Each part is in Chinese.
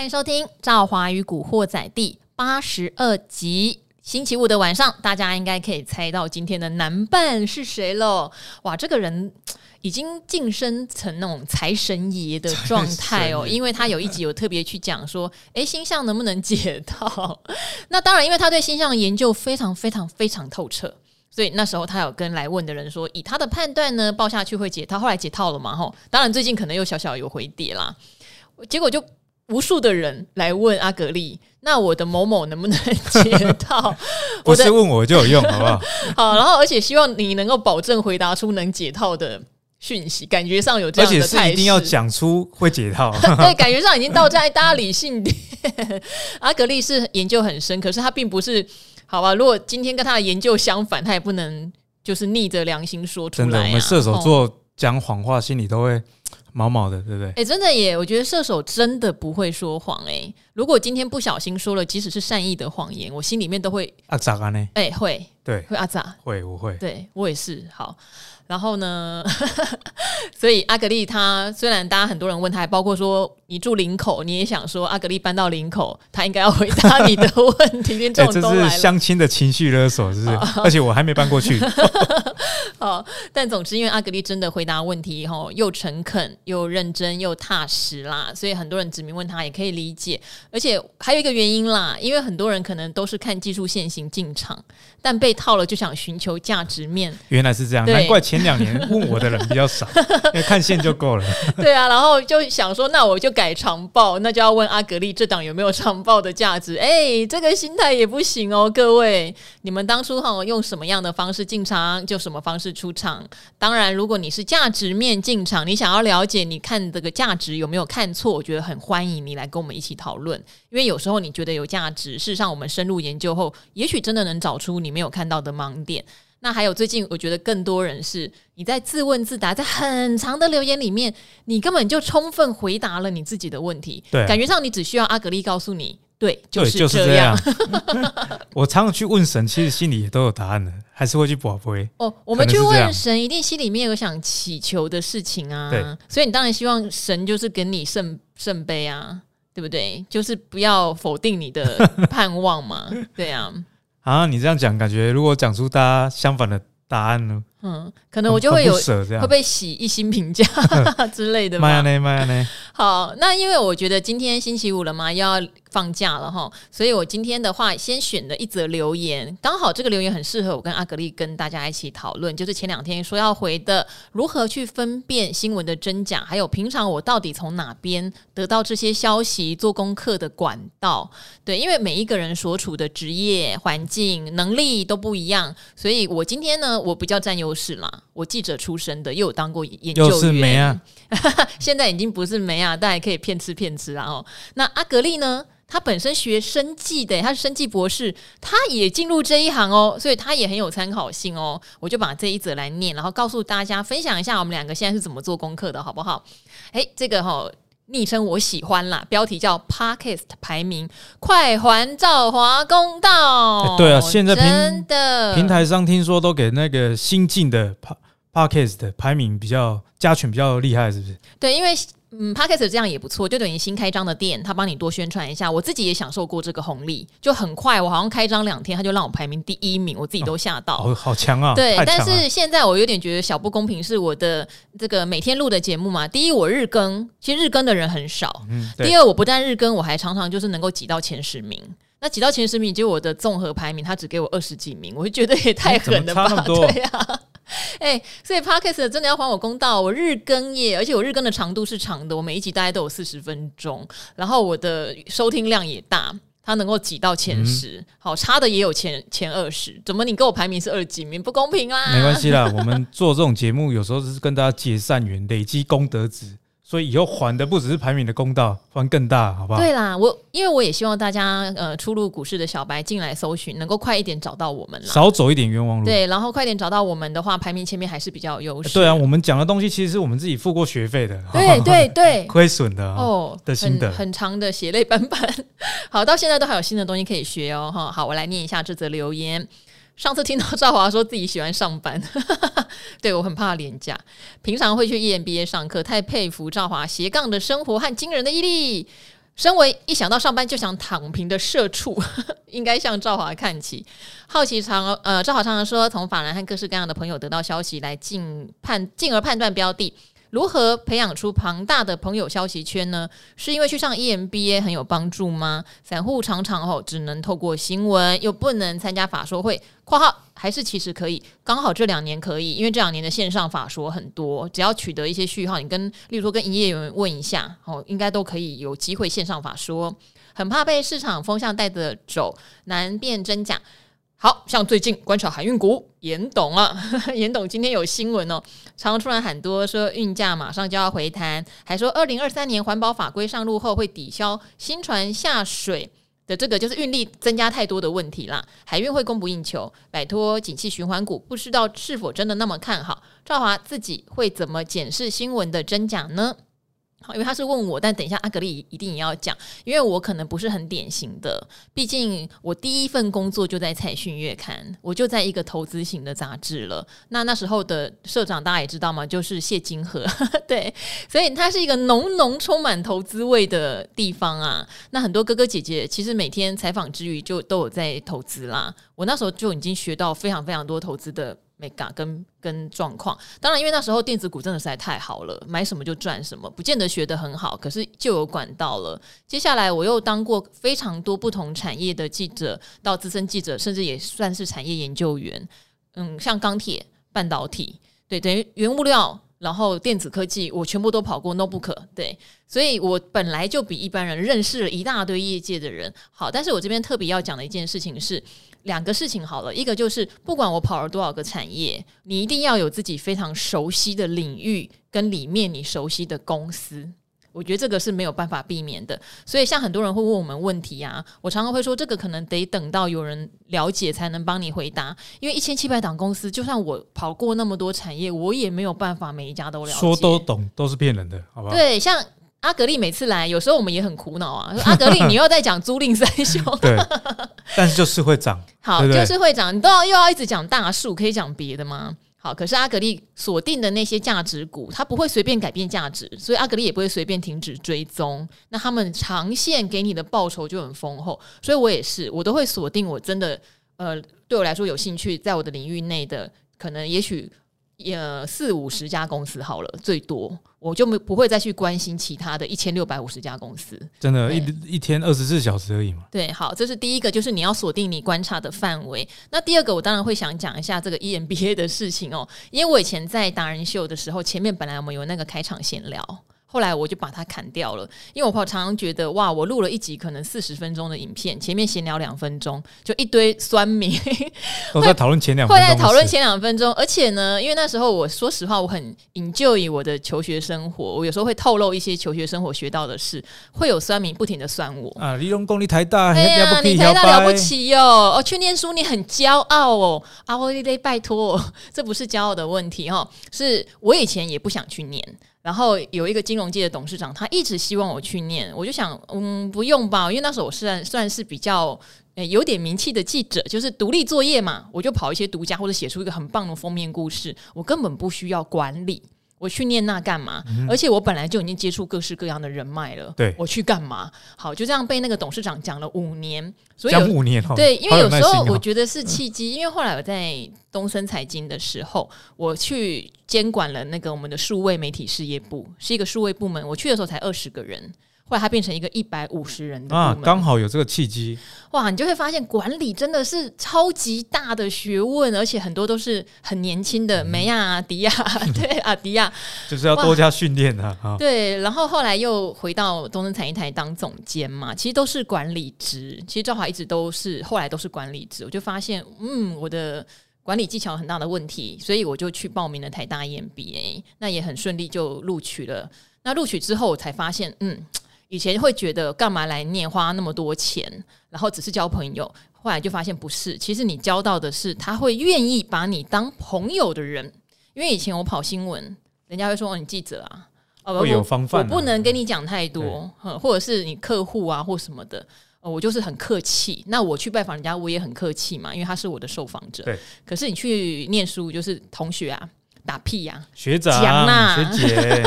欢迎收听《赵华与古惑仔》第八十二集。星期五的晚上，大家应该可以猜到今天的男伴是谁了。哇，这个人已经晋升成那种财神爷的状态哦，因为他有一集有特别去讲说，诶，星象能不能解套？那当然，因为他对星象的研究非常非常非常透彻。所以那时候他有跟来问的人说，以他的判断呢，报下去会解套。后来解套了嘛？吼，当然最近可能又小小有回跌啦。结果就无数的人来问阿格力，那我的某某能不能解套？不是问我就有用，好不好？好，然后而且希望你能够保证回答出能解套的讯息，感觉上有这样的态势，而且是一定要讲出会解套。对，感觉上已经到在大家理性点。阿格力是研究很深，可是他并不是。好吧，如果今天跟他的研究相反，他也不能就是逆着良心说出来、啊。真的，我们射手座讲谎话，心里都会毛毛的，对不对？哎、欸，真的耶！我觉得射手真的不会说谎哎。如果今天不小心说了，即使是善意的谎言，我心里面都会啊咋啊呢？哎，会，对，会啊咋？会，我会，对我也是。好。然后呢，所以阿格丽他虽然大家很多人问他，包括说你住林口，你也想说阿格丽搬到林口，他应该要回答你的问题。连这种都来了，这是相亲的情绪勒索，是不是？而且我还没搬过去。好，但总之，因为阿格丽真的回答问题后，又诚恳又认真又踏实啦，所以很多人指名问他也可以理解。而且还有一个原因啦，因为很多人可能都是看技术线型进场，但被套了就想寻求价值面。原来是这样，难怪前。两年问我的人比较少，因为看线就够了。对啊，然后就想说，那我就改长报，那就要问阿格力这档有没有长报的价值？哎，这个心态也不行哦，各位，你们当初哈用什么样的方式进场，就什么方式出场。当然，如果你是价值面进场，你想要了解，你看这个价值有没有看错，我觉得很欢迎你来跟我们一起讨论，因为有时候你觉得有价值，事实上我们深入研究后，也许真的能找出你没有看到的盲点。那还有最近，我觉得更多人是你在自问自答，在很长的留言里面，你根本就充分回答了你自己的问题。对，感觉上你只需要阿格力告诉你，对，就是这样。就是这样 我常常去问神，其实心里也都有答案的，还是会去博杯。哦，我们去问神，一定心里面有想祈求的事情啊。对，所以你当然希望神就是给你圣圣杯啊，对不对？就是不要否定你的 盼望嘛。对啊。啊，你这样讲，感觉如果讲出大家相反的答案呢？嗯，可能我就会有会被洗一星评价 之类的吧。好，那因为我觉得今天星期五了嘛，要放假了哈，所以我今天的话先选了一则留言，刚好这个留言很适合我跟阿格丽跟大家一起讨论，就是前两天说要回的，如何去分辨新闻的真假，还有平常我到底从哪边得到这些消息、做功课的管道。对，因为每一个人所处的职业环境、能力都不一样，所以我今天呢，我比较占优势啦。我记者出身的，又有当过研究员，就是没啊，现在已经不是没啊，但还可以骗吃骗吃啊。哦，那阿格丽呢？他本身学生计的，他是生计博士，他也进入这一行哦，所以他也很有参考性哦。我就把这一则来念，然后告诉大家，分享一下我们两个现在是怎么做功课的，好不好？诶，这个哈、哦、昵称我喜欢啦，标题叫 Podcast 排名，快还赵华公道。对啊，现在平的平台上听说都给那个新进的 Podcast 的排名比较加权比较厉害，是不是？对，因为。嗯，Podcast 这样也不错，就等于新开张的店，他帮你多宣传一下。我自己也享受过这个红利，就很快，我好像开张两天，他就让我排名第一名，我自己都吓到。哦，好强啊！对，但是现在我有点觉得小不公平，是我的这个每天录的节目嘛。第一，我日更，其实日更的人很少。嗯。第二，我不但日更，我还常常就是能够挤到前十名。那挤到前十名，结果我的综合排名，他只给我二十几名，我就觉得也太狠了吧？对呀。哎、欸，所以 Podcast 真的要还我公道，我日更耶，而且我日更的长度是长的，我每一集大概都有四十分钟，然后我的收听量也大，它能够挤到前十、嗯，好差的也有前前二十，怎么你给我排名是二几名，不公平啦？没关系啦，我们做这种节目有时候是跟大家结善缘，累积功德值。所以以后还的不只是排名的公道，还更大，好不好？对啦，我因为我也希望大家呃，初入股市的小白进来搜寻，能够快一点找到我们啦，少走一点冤枉路。对，然后快点找到我们的话，排名前面还是比较有优势。对啊，我们讲的东西其实是我们自己付过学费的，对对对，亏损的哦的心得，很，很长的血泪斑斑。好，到现在都还有新的东西可以学哦，哈。好，我来念一下这则留言。上次听到赵华说自己喜欢上班，对，我很怕廉价。平常会去 EMBA 上课，太佩服赵华斜杠的生活和惊人的毅力。身为一想到上班就想躺平的社畜，应该向赵华看齐。好奇常呃，赵华常常说，从法兰和各式各样的朋友得到消息，来进判进而判断标的。如何培养出庞大的朋友消息圈呢？是因为去上 EMBA 很有帮助吗？散户常常哦只能透过新闻，又不能参加法说会（括号还是其实可以）。刚好这两年可以，因为这两年的线上法说很多，只要取得一些序号，你跟例如说跟营业员问一下哦，应该都可以有机会线上法说。很怕被市场风向带着走，难辨真假。好像最近观察海运股，严董啊，严董今天有新闻哦，常常突然喊多说运价马上就要回弹，还说二零二三年环保法规上路后会抵消新船下水的这个就是运力增加太多的问题啦，海运会供不应求，摆脱景气循环股，不知道是否真的那么看好？赵华自己会怎么检视新闻的真假呢？好，因为他是问我，但等一下阿格力一定也要讲，因为我可能不是很典型的，毕竟我第一份工作就在财讯月刊，我就在一个投资型的杂志了。那那时候的社长大家也知道嘛，就是谢金河，对，所以它是一个浓浓充满投资味的地方啊。那很多哥哥姐姐其实每天采访之余就都有在投资啦。我那时候就已经学到非常非常多投资的。Mega 跟跟状况，当然，因为那时候电子股真的实在太好了，买什么就赚什么，不见得学得很好，可是就有管道了。接下来我又当过非常多不同产业的记者，到资深记者，甚至也算是产业研究员。嗯，像钢铁、半导体，对，等于原物料。然后电子科技我全部都跑过，notebook 对，所以我本来就比一般人认识了一大堆业界的人。好，但是我这边特别要讲的一件事情是两个事情。好了，一个就是不管我跑了多少个产业，你一定要有自己非常熟悉的领域跟里面你熟悉的公司。我觉得这个是没有办法避免的，所以像很多人会问我们问题啊，我常常会说这个可能得等到有人了解才能帮你回答，因为一千七百档公司，就算我跑过那么多产业，我也没有办法每一家都了解。说都懂都是骗人的，好不好？对，像阿格力每次来，有时候我们也很苦恼啊，说阿格力你又在讲租赁三雄，对，但是就是会涨，好，对对就是会涨，你都要又要一直讲大树，可以讲别的吗？好，可是阿格力锁定的那些价值股，它不会随便改变价值，所以阿格力也不会随便停止追踪。那他们长线给你的报酬就很丰厚，所以我也是，我都会锁定我真的呃对我来说有兴趣，在我的领域内的可能也许。呃，四五十家公司好了，最多我就没不会再去关心其他的一千六百五十家公司。真的，一一天二十四小时而已嘛。对，好，这是第一个，就是你要锁定你观察的范围。那第二个，我当然会想讲一下这个 EMBA 的事情哦，因为我以前在达人秀的时候，前面本来我们有那个开场闲聊。后来我就把它砍掉了，因为我常常觉得哇，我录了一集可能四十分钟的影片，前面闲聊两分钟，就一堆酸民。都在讨论前两会在讨论前两分钟。而且呢，因为那时候我说实话，我很 enjoy 我的求学生活，我有时候会透露一些求学生活学到的事，会有酸民不停的酸我。啊，理工公立台大，哎呀，你台大了不起哟，哦，去念书你很骄傲哦，啊，我得拜托，这不是骄傲的问题哈，是我以前也不想去念。然后有一个金融界的董事长，他一直希望我去念，我就想，嗯，不用吧，因为那时候我算算是比较诶有点名气的记者，就是独立作业嘛，我就跑一些独家或者写出一个很棒的封面故事，我根本不需要管理。我去念那干嘛？嗯、而且我本来就已经接触各式各样的人脉了。对，我去干嘛？好，就这样被那个董事长讲了五年。所以讲五年，对，因为有时候我觉得是契机。因为后来我在东森财经的时候，我去监管了那个我们的数位媒体事业部，是一个数位部门。我去的时候才二十个人。后来它变成一个一百五十人的啊，刚好有这个契机哇！你就会发现管理真的是超级大的学问，而且很多都是很年轻的梅亚、迪亚，对啊，迪亚就是要多加训练的啊。对，然后后来又回到东森财经台当总监嘛，其实都是管理职。其实赵华一直都是后来都是管理职，我就发现嗯，我的管理技巧有很大的问题，所以我就去报名了台大 EMBA，那也很顺利就录取了。那录取之后我才发现嗯。以前会觉得干嘛来念，花那么多钱，然后只是交朋友。后来就发现不是，其实你交到的是他会愿意把你当朋友的人。因为以前我跑新闻，人家会说，哦，你记者啊，哦，会有方范啊，我不能跟你讲太多，或者是你客户啊或什么的，我就是很客气。那我去拜访人家，我也很客气嘛，因为他是我的受访者。对，可是你去念书，就是同学啊。打屁呀、啊，学长、讲啦，学姐，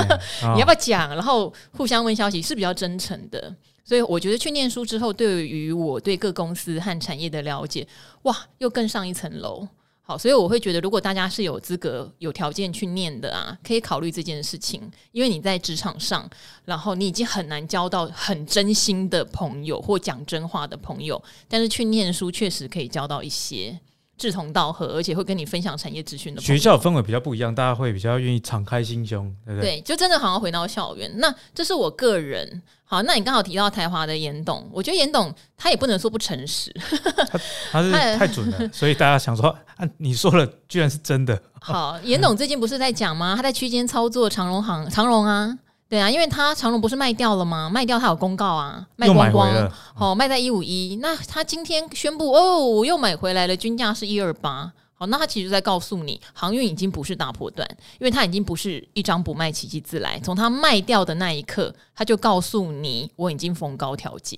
你要不要讲？然后互相问消息是比较真诚的，所以我觉得去念书之后，对于我对各公司和产业的了解，哇，又更上一层楼。好，所以我会觉得，如果大家是有资格、有条件去念的啊，可以考虑这件事情，因为你在职场上，然后你已经很难交到很真心的朋友或讲真话的朋友，但是去念书确实可以交到一些。志同道合，而且会跟你分享产业资讯的学校氛围比较不一样，大家会比较愿意敞开心胸，对不对？对，就真的好像回到校园。那这是我个人。好，那你刚好提到台华的严董，我觉得严董他也不能说不诚实，他 他是太准了，所以大家想说，啊，你说了居然是真的。好，严董最近不是在讲吗？他在区间操作长荣行，长荣啊。对啊，因为他长隆不是卖掉了吗？卖掉他有公告啊，卖光光，好、哦、卖在一五一。那他今天宣布哦，我又买回来了，均价是一二八。好，那他其实在告诉你，航运已经不是大破段，因为它已经不是一张不卖，奇迹自来。从他卖掉的那一刻，他就告诉你，我已经逢高调节。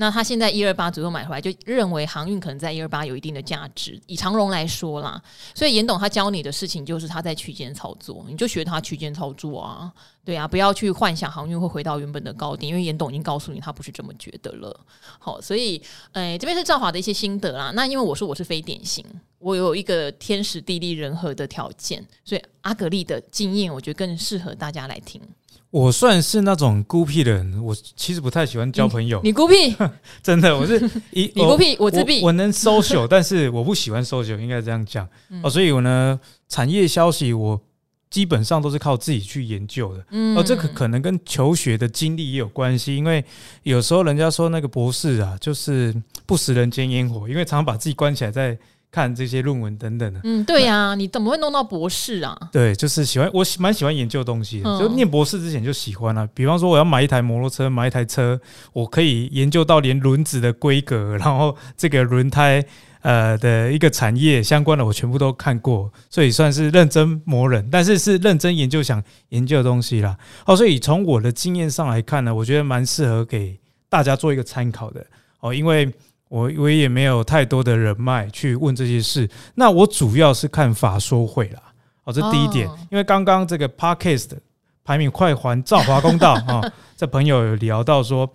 那他现在一二八左右买回来，就认为航运可能在一二八有一定的价值。以长荣来说啦，所以严董他教你的事情就是他在区间操作，你就学他区间操作啊，对啊，不要去幻想航运会回到原本的高点，因为严董已经告诉你他不是这么觉得了。好，所以，诶，这边是兆华的一些心得啦。那因为我说我是非典型，我有一个天时地利人和的条件，所以阿格力的经验，我觉得更适合大家来听。我算是那种孤僻的人，我其实不太喜欢交朋友。你，你孤僻？真的，我是 一你孤僻，我自闭。我能 social，但是我不喜欢 social，应该这样讲。嗯、哦，所以我呢，产业消息我基本上都是靠自己去研究的。嗯，哦，这个可能跟求学的经历也有关系，因为有时候人家说那个博士啊，就是不食人间烟火，因为常常把自己关起来在。看这些论文等等的，嗯，对呀、啊，你怎么会弄到博士啊？对，就是喜欢，我蛮喜欢研究东西的，嗯、就念博士之前就喜欢了、啊。比方说，我要买一台摩托车，买一台车，我可以研究到连轮子的规格，然后这个轮胎呃的一个产业相关的，我全部都看过，所以算是认真磨人，但是是认真研究想研究的东西啦。哦，所以从我的经验上来看呢，我觉得蛮适合给大家做一个参考的哦，因为。我我也没有太多的人脉去问这些事，那我主要是看法说会啦，哦，这第一点，因为刚刚这个 Podcast 排名快还造华公道啊，这朋友有聊到说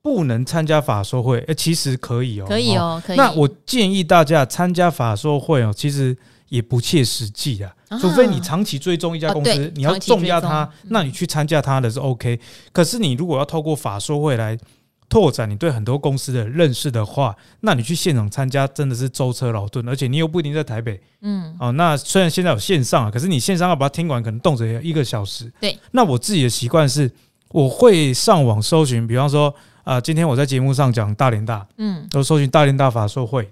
不能参加法说会，诶，其实可以哦，可以哦，可以。那我建议大家参加法说会哦，其实也不切实际啊，除非你长期追踪一家公司，你要重压它，那你去参加它的是 OK。可是你如果要透过法说会来。拓展你对很多公司的认识的话，那你去现场参加真的是舟车劳顿，而且你又不一定在台北。嗯，哦，那虽然现在有线上啊，可是你线上要把它听完，可能动辄要一个小时。对，那我自己的习惯是，我会上网搜寻，比方说啊、呃，今天我在节目上讲大连大，嗯，都搜寻大连大法硕会，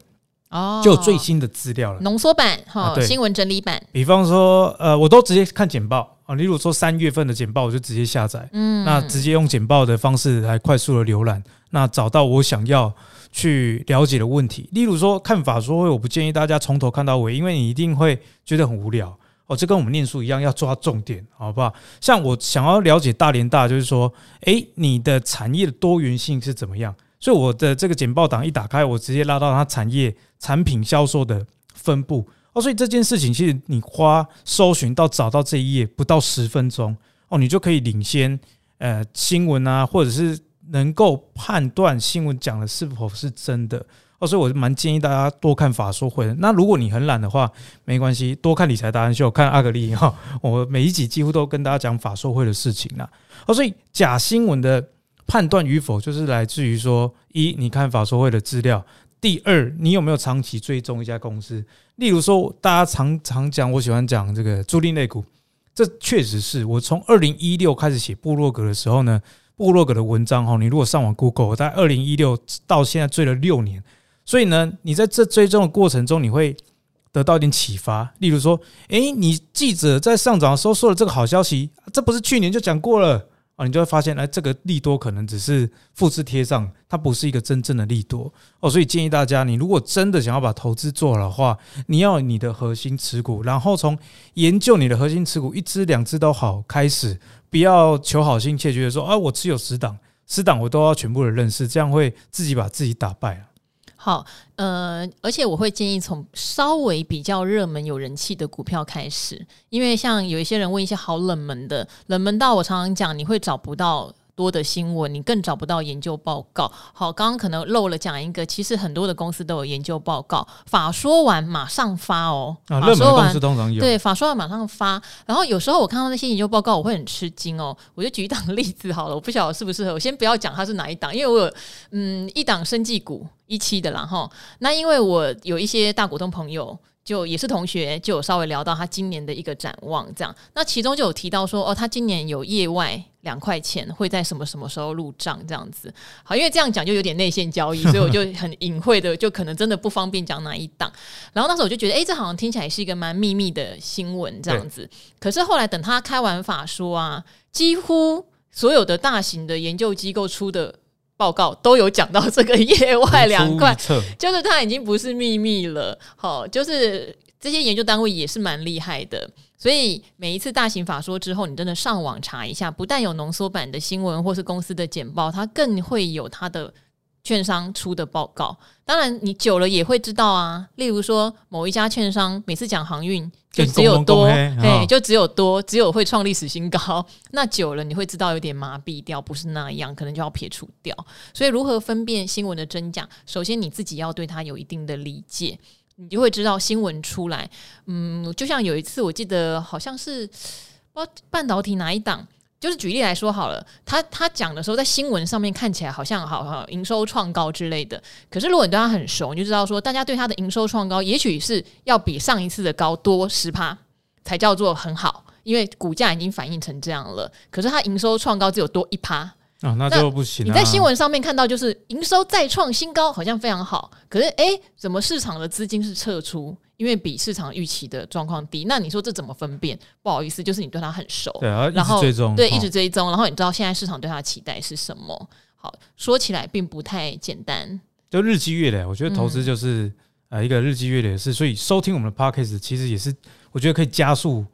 哦，就有最新的资料了，浓缩版哈，对新闻整理版。比方说，呃，我都直接看简报。啊，例如说三月份的简报，我就直接下载，嗯，那直接用简报的方式来快速的浏览，那找到我想要去了解的问题。例如说看法说会，我不建议大家从头看到尾，因为你一定会觉得很无聊。哦，这跟我们念书一样，要抓重点，好不好？像我想要了解大连大，就是说，诶，你的产业的多元性是怎么样？所以我的这个简报档一打开，我直接拉到它产业产品销售的分布。哦，所以这件事情其实你花搜寻到找到这一页不到十分钟哦，你就可以领先呃新闻啊，或者是能够判断新闻讲的是否是真的哦。所以我蛮建议大家多看法说会的。那如果你很懒的话，没关系，多看理财达人秀，看阿格力哈。我每一集几乎都跟大家讲法说会的事情啦。哦，所以假新闻的判断与否，就是来自于说一，你看法说会的资料。第二，你有没有长期追踪一家公司？例如说，大家常常讲，我喜欢讲这个租赁类股，这确实是我从二零一六开始写部落格的时候呢，部落格的文章哈，你如果上网 Google，在二零一六到现在追了六年，所以呢，你在这追踪的过程中，你会得到一点启发。例如说，诶，你记者在上涨的时候说了这个好消息，这不是去年就讲过了？啊，你就会发现，哎，这个利多可能只是复制贴上，它不是一个真正的利多哦。所以建议大家，你如果真的想要把投资做好的话，你要你的核心持股，然后从研究你的核心持股一支两只都好开始，不要求好心切，觉得说啊，我持有十档，十档我都要全部的认识，这样会自己把自己打败了。好，呃，而且我会建议从稍微比较热门、有人气的股票开始，因为像有一些人问一些好冷门的，冷门到我常常讲，你会找不到多的新闻，你更找不到研究报告。好，刚刚可能漏了讲一个，其实很多的公司都有研究报告，法说完马上发哦。啊，热门的公司通常有。对，法说完马上发。然后有时候我看到那些研究报告，我会很吃惊哦。我就举一档例子好了，我不晓得适不适合。我先不要讲它是哪一档，因为我有嗯一档生技股一期的啦哈。那因为我有一些大股东朋友。就也是同学，就有稍微聊到他今年的一个展望，这样。那其中就有提到说，哦，他今年有业外两块钱会在什么什么时候入账，这样子。好，因为这样讲就有点内线交易，所以我就很隐晦的，就可能真的不方便讲哪一档。然后那时候我就觉得，哎，这好像听起来是一个蛮秘密的新闻，这样子。可是后来等他开完法说啊，几乎所有的大型的研究机构出的。报告都有讲到这个业外两块，就是它已经不是秘密了。好，就是这些研究单位也是蛮厉害的，所以每一次大型法说之后，你真的上网查一下，不但有浓缩版的新闻或是公司的简报，它更会有它的。券商出的报告，当然你久了也会知道啊。例如说，某一家券商每次讲航运就只有多，哎，就只有多，只有会创历史新高。那久了你会知道有点麻痹掉，不是那样，可能就要撇除掉。所以如何分辨新闻的真假？首先你自己要对它有一定的理解，你就会知道新闻出来。嗯，就像有一次我记得好像是不知道半导体哪一档。就是举例来说好了，他他讲的时候，在新闻上面看起来好像好好营收创高之类的。可是如果你对他很熟，你就知道说，大家对他的营收创高，也许是要比上一次的高多十趴才叫做很好，因为股价已经反映成这样了。可是他营收创高只有多一趴。啊，那就不行。你在新闻上面看到就是营收再创新高，好像非常好。可是诶，怎么市场的资金是撤出？因为比市场预期的状况低。那你说这怎么分辨？不好意思，就是你对它很熟，对啊，然后追踪，对，一直追踪，然后你知道现在市场对它的期待是什么？好，说起来并不太简单。就日积月累，我觉得投资就是呃一个日积月累的事。所以收听我们的 Podcast 其实也是，我觉得可以加速。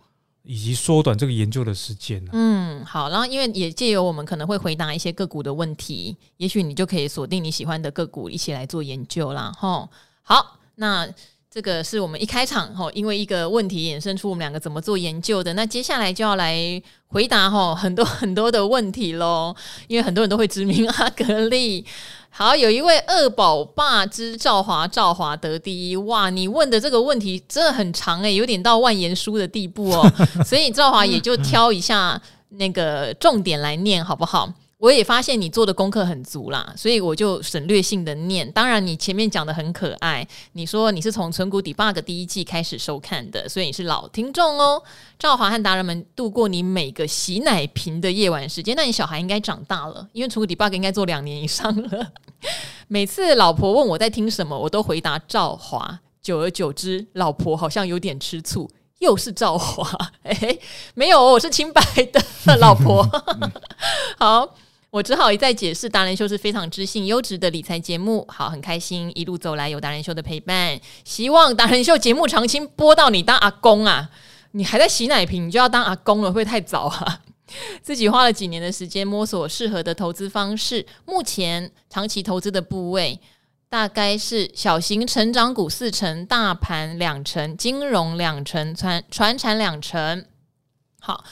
以及缩短这个研究的时间啊。嗯，好，然后因为也借由我们可能会回答一些个股的问题，也许你就可以锁定你喜欢的个股一起来做研究啦。吼，好，那这个是我们一开场吼，因为一个问题衍生出我们两个怎么做研究的。那接下来就要来回答吼很多很多的问题喽，因为很多人都会指名阿格力。好，有一位二宝爸之赵华，赵华得第一哇！你问的这个问题真的很长诶、欸，有点到万言书的地步哦。所以赵华也就挑一下那个重点来念，好不好？我也发现你做的功课很足啦，所以我就省略性的念。当然，你前面讲的很可爱，你说你是从存股 Debug 第一季开始收看的，所以你是老听众哦。赵华和达人们度过你每个洗奶瓶的夜晚时间，那你小孩应该长大了，因为存股 Debug 应该做两年以上了。每次老婆问我在听什么，我都回答赵华。久而久之，老婆好像有点吃醋，又是赵华。哎，没有，我是清白的老婆。好。我只好一再解释，达人秀是非常知性优质的理财节目。好，很开心一路走来有达人秀的陪伴，希望达人秀节目长青播到你当阿公啊！你还在洗奶瓶，你就要当阿公了，会不会太早啊？自己花了几年的时间摸索适合的投资方式，目前长期投资的部位大概是小型成长股四成，大盘两成，金融两成，传传产两成。好。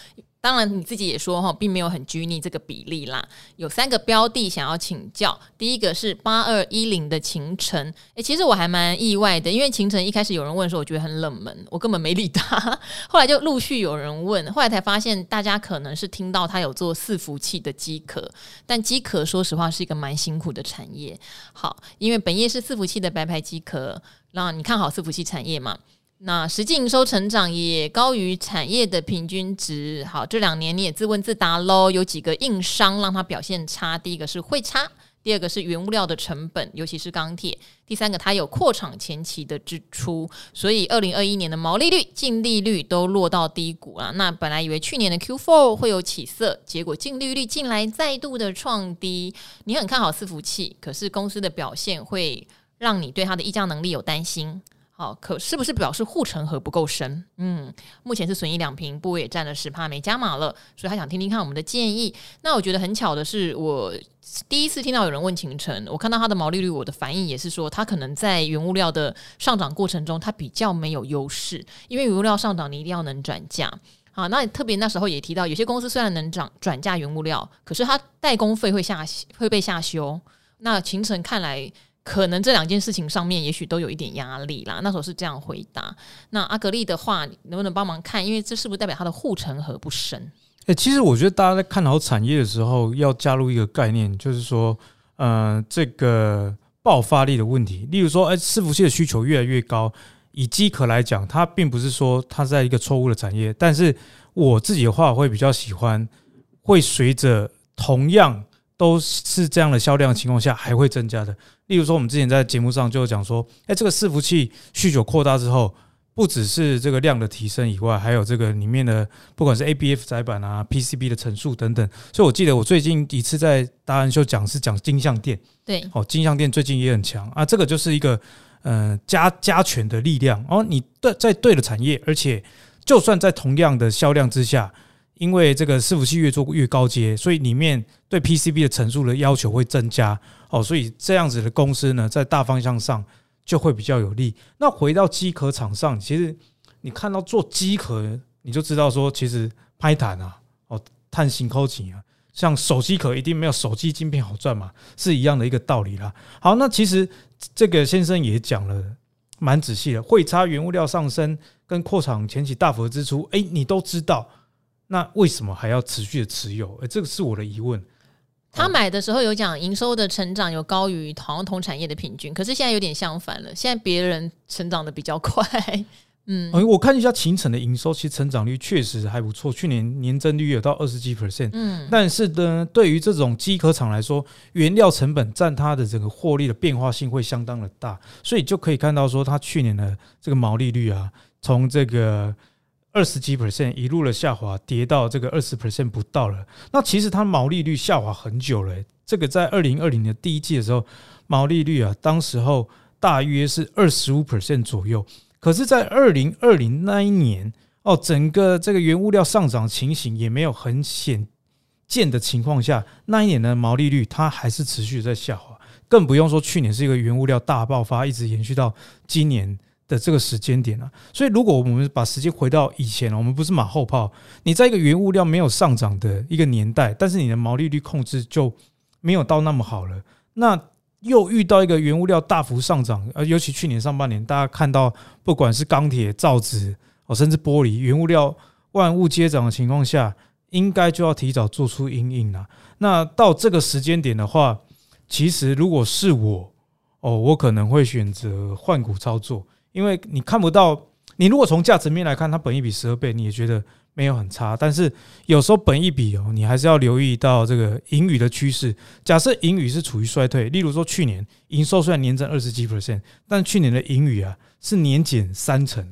当然，你自己也说哈，并没有很拘泥这个比例啦。有三个标的想要请教，第一个是八二一零的勤诚，诶，其实我还蛮意外的，因为勤诚一开始有人问说，我觉得很冷门，我根本没理他。后来就陆续有人问，后来才发现大家可能是听到他有做伺服器的机壳，但机壳说实话是一个蛮辛苦的产业。好，因为本业是伺服器的白牌机壳，那你看好伺服器产业吗？那实际营收成长也高于产业的平均值。好，这两年你也自问自答喽，有几个硬伤让它表现差？第一个是汇差，第二个是原物料的成本，尤其是钢铁，第三个它有扩厂前期的支出，所以二零二一年的毛利率、净利率都落到低谷了。那本来以为去年的 Q4 会有起色，结果净利率近来再度的创低。你很看好伺服器，可是公司的表现会让你对它的议价能力有担心。好，可是不是表示护城河不够深？嗯，目前是损益两平，部位也占了十帕，没加码了，所以他想听听看我们的建议。那我觉得很巧的是，我第一次听到有人问秦晨，我看到他的毛利率，我的反应也是说，他可能在原物料的上涨过程中，他比较没有优势，因为原物料上涨，你一定要能转价。啊，那特别那时候也提到，有些公司虽然能涨转价原物料，可是它代工费会下会被下修。那秦晨看来，可能这两件事情上面，也许都有一点压力啦。那时候是这样回答。那阿格力的话，能不能帮忙看？因为这是不是代表它的护城河不深？诶、其实我觉得大家在看好产业的时候，要加入一个概念，就是说，呃，这个爆发力的问题。例如说，哎、欸，伺服器的需求越来越高。以机壳来讲，它并不是说它在一个错误的产业，但是我自己的话会比较喜欢，会随着同样都是这样的销量的情况下，还会增加的。例如说，我们之前在节目上就有讲说，哎，这个伺服器需求扩大之后，不只是这个量的提升以外，还有这个里面的不管是 ABF 载板啊、PCB 的层数等等。所以我记得我最近一次在达人秀讲是讲金像电，对，哦，金像电最近也很强啊，这个就是一个。呃，加加权的力量哦，你对在对的产业，而且就算在同样的销量之下，因为这个伺服器越做越高阶，所以里面对 PCB 的层数的要求会增加哦，所以这样子的公司呢，在大方向上就会比较有利。那回到机壳厂商，其实你看到做机壳，你就知道说，其实拍坦啊，哦，碳新科技啊，像手机壳一定没有手机晶片好赚嘛，是一样的一个道理啦。好，那其实。这个先生也讲了蛮仔细的，汇差原物料上升跟扩厂前期大幅的支出，哎，你都知道，那为什么还要持续的持有？哎，这个是我的疑问。他买的时候有讲营收的成长有高于好像同产业的平均，可是现在有点相反了，现在别人成长的比较快。嗯，我看一下秦城的营收，其实成长率确实还不错，去年年增率有到二十几 percent。嗯，但是呢，对于这种机壳厂来说，原料成本占它的整个获利的变化性会相当的大，所以就可以看到说，它去年的这个毛利率啊，从这个二十几 percent 一路的下滑，跌到这个二十 percent 不到了。那其实它毛利率下滑很久了，这个在二零二零的第一季的时候，毛利率啊，当时候大约是二十五 percent 左右。可是，在二零二零那一年，哦，整个这个原物料上涨情形也没有很显见的情况下，那一年的毛利率它还是持续在下滑，更不用说去年是一个原物料大爆发，一直延续到今年的这个时间点了。所以，如果我们把时间回到以前，我们不是马后炮，你在一个原物料没有上涨的一个年代，但是你的毛利率控制就没有到那么好了，那。又遇到一个原物料大幅上涨，而尤其去年上半年，大家看到不管是钢铁、造纸哦，甚至玻璃，原物料万物皆涨的情况下，应该就要提早做出因应了。那到这个时间点的话，其实如果是我哦，我可能会选择换股操作，因为你看不到，你如果从价值面来看，它本益比十二倍，你也觉得。没有很差，但是有时候本益比哦，你还是要留意到这个盈余的趋势。假设盈余是处于衰退，例如说去年营收虽然年增二十几 percent，但去年的盈余啊是年减三成，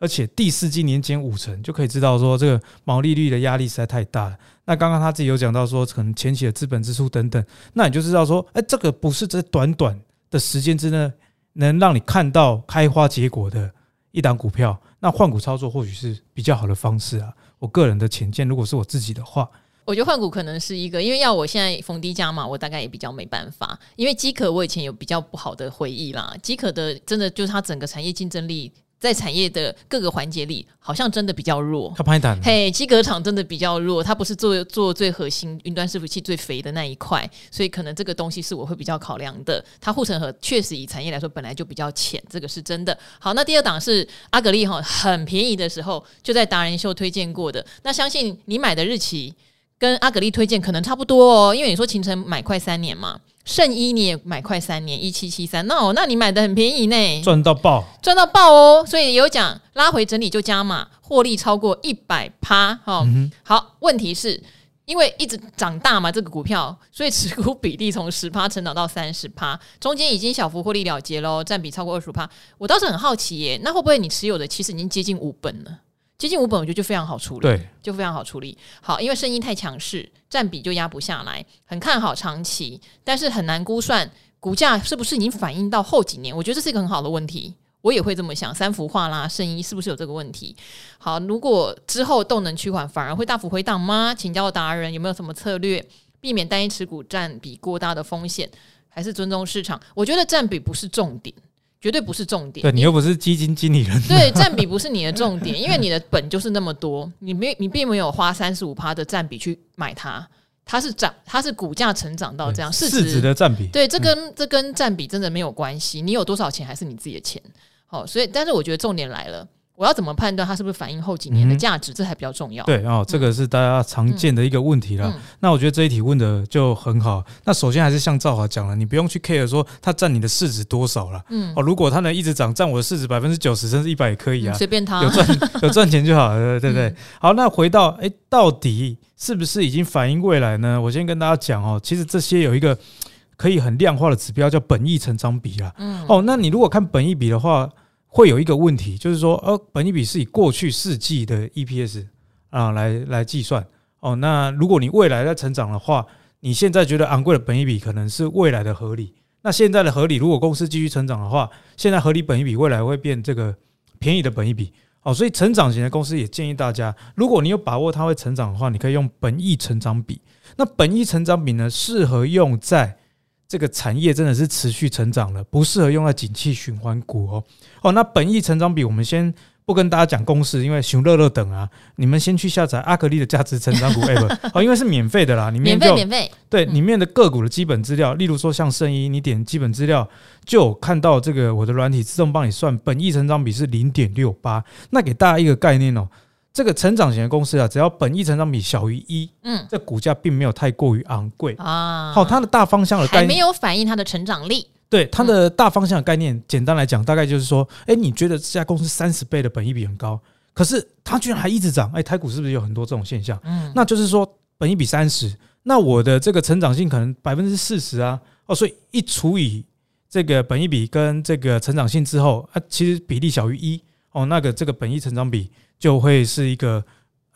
而且第四季年减五成，就可以知道说这个毛利率的压力实在太大了。那刚刚他自己有讲到说，可能前期的资本支出等等，那你就知道说，哎，这个不是在短短的时间之内能让你看到开花结果的一档股票。那换股操作或许是比较好的方式啊，我个人的浅见，如果是我自己的话，我觉得换股可能是一个，因为要我现在逢低加码，我大概也比较没办法，因为饥渴我以前有比较不好的回忆啦，饥渴的真的就是它整个产业竞争力。在产业的各个环节里，好像真的比较弱。他拍单，嘿，机壳厂真的比较弱，它不是做做最核心云端伺服器最肥的那一块，所以可能这个东西是我会比较考量的。它护城河确实以产业来说本来就比较浅，这个是真的。好，那第二档是阿格力哈，很便宜的时候就在达人秀推荐过的。那相信你买的日期跟阿格力推荐可能差不多哦，因为你说秦晨买快三年嘛。圣衣你也买快三年一七七三，那哦，那你买的很便宜呢，赚到爆，赚到爆哦！所以有讲拉回整理就加码，获利超过一百趴哈。嗯、好，问题是因为一直长大嘛，这个股票，所以持股比例从十趴成长到三十趴，中间已经小幅获利了结喽，占比超过二十五趴。我倒是很好奇耶，那会不会你持有的其实已经接近五本了？接近五本，我觉得就非常好处理，对，就非常好处理。好，因为声音太强势，占比就压不下来，很看好长期，但是很难估算股价是不是已经反映到后几年。我觉得这是一个很好的问题，我也会这么想。三幅画啦，声音是不是有这个问题？好，如果之后动能趋缓，反而会大幅回档吗？请教达人有没有什么策略，避免单一持股占比过大的风险，还是尊重市场？我觉得占比不是重点。绝对不是重点。对，你又不是基金经理人，对，占比不是你的重点，因为你的本就是那么多，你没你并没有花三十五趴的占比去买它，它是涨，它是股价成长到这样市值，的占比，对，这跟、嗯、这跟占比真的没有关系，你有多少钱还是你自己的钱。好，所以但是我觉得重点来了。我要怎么判断它是不是反映后几年的价值？嗯、这还比较重要。对哦，这个是大家常见的一个问题了。那我觉得这一题问的就很好。那首先还是像赵华讲了，你不用去 care 说它占你的市值多少了。嗯哦，如果它能一直涨，占我的市值百分之九十甚至一百也可以啊，随、嗯、便它有赚 有赚钱就好了，对不对？嗯、好，那回到哎，到底是不是已经反映未来呢？我先跟大家讲哦，其实这些有一个可以很量化的指标叫本益成长比啦。嗯哦，那你如果看本益比的话。会有一个问题，就是说，呃，本益比是以过去四季的 EPS 啊来来计算哦。那如果你未来在成长的话，你现在觉得昂贵的本益比可能是未来的合理。那现在的合理，如果公司继续成长的话，现在合理本益比未来会变这个便宜的本益比哦。所以成长型的公司也建议大家，如果你有把握它会成长的话，你可以用本益成长比。那本益成长比呢，适合用在。这个产业真的是持续成长了，不适合用在景气循环股哦。哦，那本益成长比，我们先不跟大家讲公式，因为熊乐乐等啊，你们先去下载阿格力的价值成长股 app 哦，因为是免费的啦，里面就免费免费对里面的个股的基本资料，例如说像圣一，你点基本资料就有看到这个我的软体自动帮你算本益成长比是零点六八，那给大家一个概念哦。这个成长型的公司啊，只要本益成长比小于一，嗯，这股价并没有太过于昂贵啊。好，它的大方向的概念还没有反映它的成长力。对，它的大方向的概念，简单来讲，大概就是说，哎，你觉得这家公司三十倍的本益比很高，可是它居然还一直涨，哎，台股是不是有很多这种现象？嗯，那就是说本益比三十，那我的这个成长性可能百分之四十啊，哦，所以一除以这个本益比跟这个成长性之后，啊，其实比例小于一，哦，那个这个本益成长比。就会是一个